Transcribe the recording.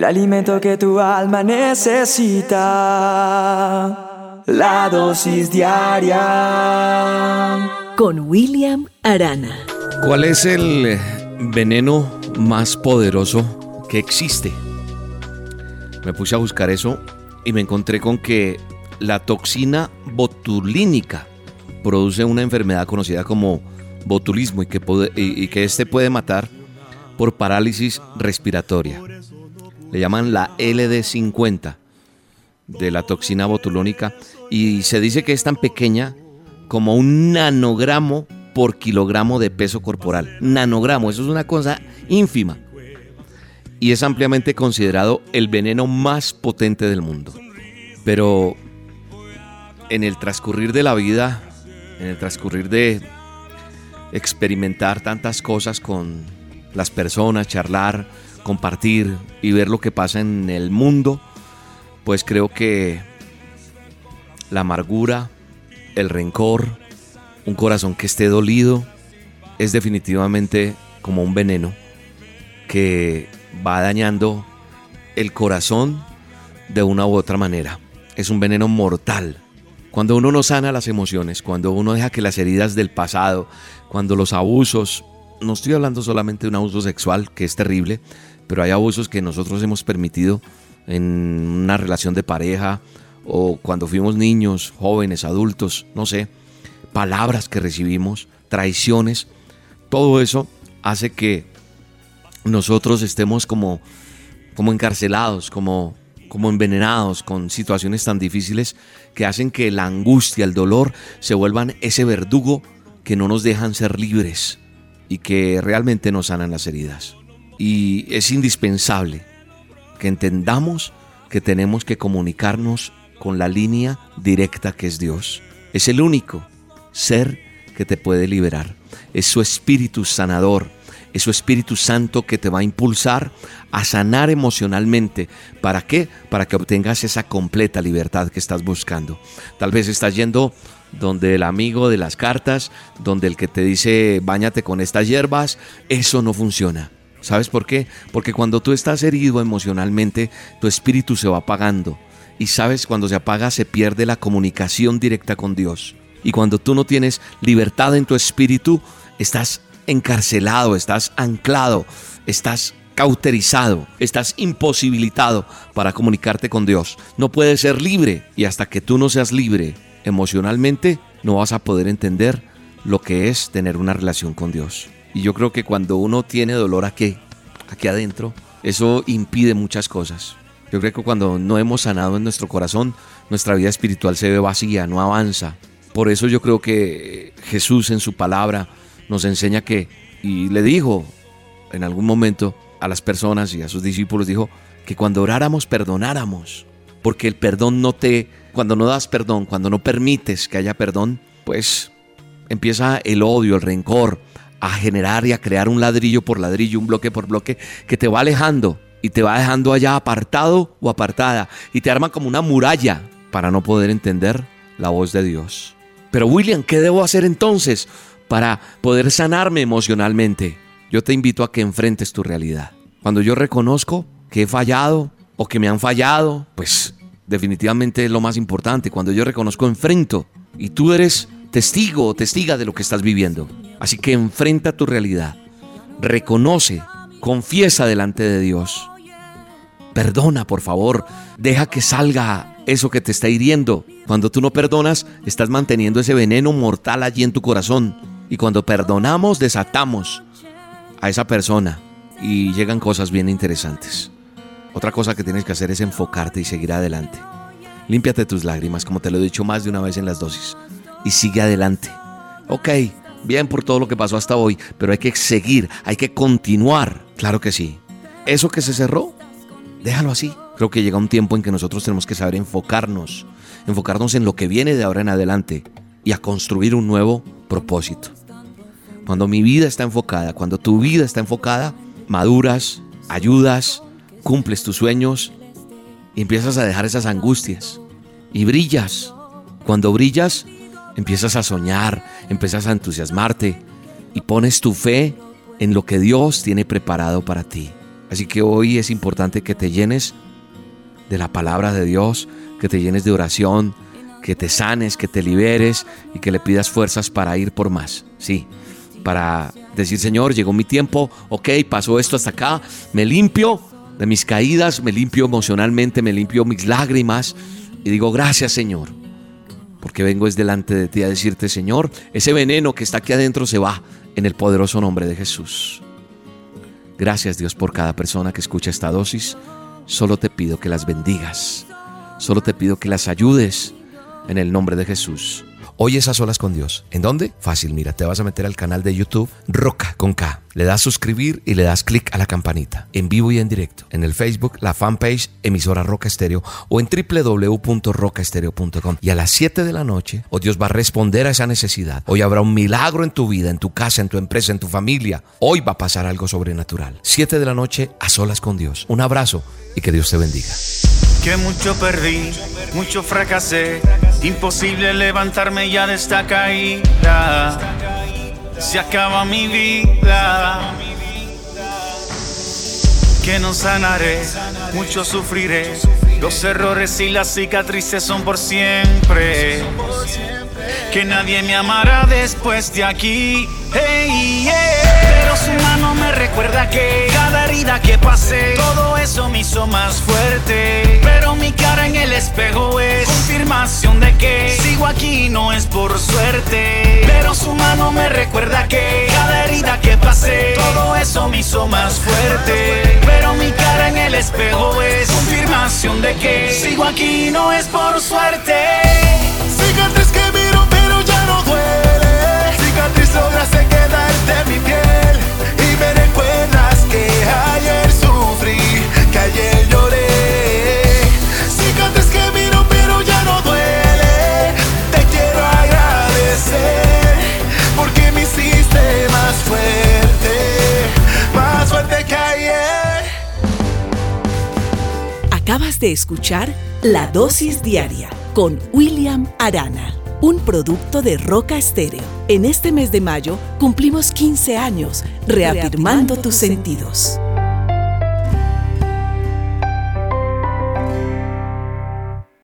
el alimento que tu alma necesita. La dosis diaria. Con William Arana. ¿Cuál es el veneno más poderoso que existe? Me puse a buscar eso y me encontré con que la toxina botulínica produce una enfermedad conocida como botulismo y que, y que este puede matar por parálisis respiratoria. Le llaman la LD50 de la toxina botulónica y se dice que es tan pequeña como un nanogramo por kilogramo de peso corporal. Nanogramo, eso es una cosa ínfima. Y es ampliamente considerado el veneno más potente del mundo. Pero en el transcurrir de la vida, en el transcurrir de experimentar tantas cosas con las personas, charlar, compartir y ver lo que pasa en el mundo, pues creo que la amargura, el rencor, un corazón que esté dolido, es definitivamente como un veneno que va dañando el corazón de una u otra manera. Es un veneno mortal cuando uno no sana las emociones, cuando uno deja que las heridas del pasado, cuando los abusos, no estoy hablando solamente de un abuso sexual, que es terrible, pero hay abusos que nosotros hemos permitido en una relación de pareja o cuando fuimos niños, jóvenes, adultos, no sé, palabras que recibimos, traiciones, todo eso hace que nosotros estemos como, como encarcelados, como como envenenados con situaciones tan difíciles que hacen que la angustia, el dolor se vuelvan ese verdugo que no nos dejan ser libres y que realmente nos sanan las heridas. Y es indispensable que entendamos que tenemos que comunicarnos con la línea directa que es Dios. Es el único ser que te puede liberar. Es su espíritu sanador es su Espíritu Santo que te va a impulsar a sanar emocionalmente. ¿Para qué? Para que obtengas esa completa libertad que estás buscando. Tal vez estás yendo donde el amigo de las cartas, donde el que te dice bañate con estas hierbas, eso no funciona. ¿Sabes por qué? Porque cuando tú estás herido emocionalmente, tu espíritu se va apagando. Y sabes, cuando se apaga se pierde la comunicación directa con Dios. Y cuando tú no tienes libertad en tu espíritu, estás encarcelado, estás anclado, estás cauterizado, estás imposibilitado para comunicarte con Dios. No puedes ser libre y hasta que tú no seas libre emocionalmente, no vas a poder entender lo que es tener una relación con Dios. Y yo creo que cuando uno tiene dolor aquí, aquí adentro, eso impide muchas cosas. Yo creo que cuando no hemos sanado en nuestro corazón, nuestra vida espiritual se ve vacía, no avanza. Por eso yo creo que Jesús en su palabra nos enseña que, y le dijo en algún momento a las personas y a sus discípulos, dijo que cuando oráramos perdonáramos, porque el perdón no te, cuando no das perdón, cuando no permites que haya perdón, pues empieza el odio, el rencor a generar y a crear un ladrillo por ladrillo, un bloque por bloque, que te va alejando y te va dejando allá apartado o apartada y te arma como una muralla para no poder entender la voz de Dios. Pero William, ¿qué debo hacer entonces? para poder sanarme emocionalmente. Yo te invito a que enfrentes tu realidad. Cuando yo reconozco que he fallado o que me han fallado, pues definitivamente es lo más importante. Cuando yo reconozco, enfrento. Y tú eres testigo o testiga de lo que estás viviendo. Así que enfrenta tu realidad. Reconoce, confiesa delante de Dios. Perdona, por favor. Deja que salga eso que te está hiriendo. Cuando tú no perdonas, estás manteniendo ese veneno mortal allí en tu corazón. Y cuando perdonamos, desatamos a esa persona y llegan cosas bien interesantes. Otra cosa que tienes que hacer es enfocarte y seguir adelante. Límpiate tus lágrimas, como te lo he dicho más de una vez en las dosis, y sigue adelante. Ok, bien por todo lo que pasó hasta hoy, pero hay que seguir, hay que continuar. Claro que sí. Eso que se cerró, déjalo así. Creo que llega un tiempo en que nosotros tenemos que saber enfocarnos, enfocarnos en lo que viene de ahora en adelante y a construir un nuevo propósito. Cuando mi vida está enfocada, cuando tu vida está enfocada, maduras, ayudas, cumples tus sueños y empiezas a dejar esas angustias y brillas. Cuando brillas, empiezas a soñar, empiezas a entusiasmarte y pones tu fe en lo que Dios tiene preparado para ti. Así que hoy es importante que te llenes de la palabra de Dios, que te llenes de oración, que te sanes, que te liberes y que le pidas fuerzas para ir por más. Sí, para decir, Señor, llegó mi tiempo, ok, pasó esto hasta acá, me limpio de mis caídas, me limpio emocionalmente, me limpio mis lágrimas y digo, gracias Señor, porque vengo es delante de ti a decirte, Señor, ese veneno que está aquí adentro se va en el poderoso nombre de Jesús. Gracias Dios por cada persona que escucha esta dosis. Solo te pido que las bendigas. Solo te pido que las ayudes en el nombre de Jesús. Hoy es a solas con Dios. ¿En dónde? Fácil, mira, te vas a meter al canal de YouTube Roca con K. Le das suscribir y le das clic a la campanita. En vivo y en directo. En el Facebook, la fanpage emisora Roca Estéreo o en www.rocaestereo.com. Y a las 7 de la noche, oh, Dios va a responder a esa necesidad. Hoy habrá un milagro en tu vida, en tu casa, en tu empresa, en tu familia. Hoy va a pasar algo sobrenatural. 7 de la noche a solas con Dios. Un abrazo y que Dios te bendiga. Que mucho perdí, mucho fracasé. Imposible levantarme ya de esta caída. Se acaba mi vida. Que no sanaré, mucho sufriré. Los errores y las cicatrices son por siempre. Que nadie me amará después de aquí. Su mano me recuerda que cada herida que pasé, todo eso me hizo más fuerte. Pero mi cara en el espejo es confirmación de que sigo aquí no es por suerte. Pero su mano me recuerda que cada herida que pasé, todo eso me hizo más fuerte. Pero mi cara en el espejo es confirmación de que sigo aquí no es por suerte. Cicatriz que de escuchar La Dosis Diaria con William Arana, un producto de Roca Estéreo. En este mes de mayo cumplimos 15 años reafirmando, tus sentidos.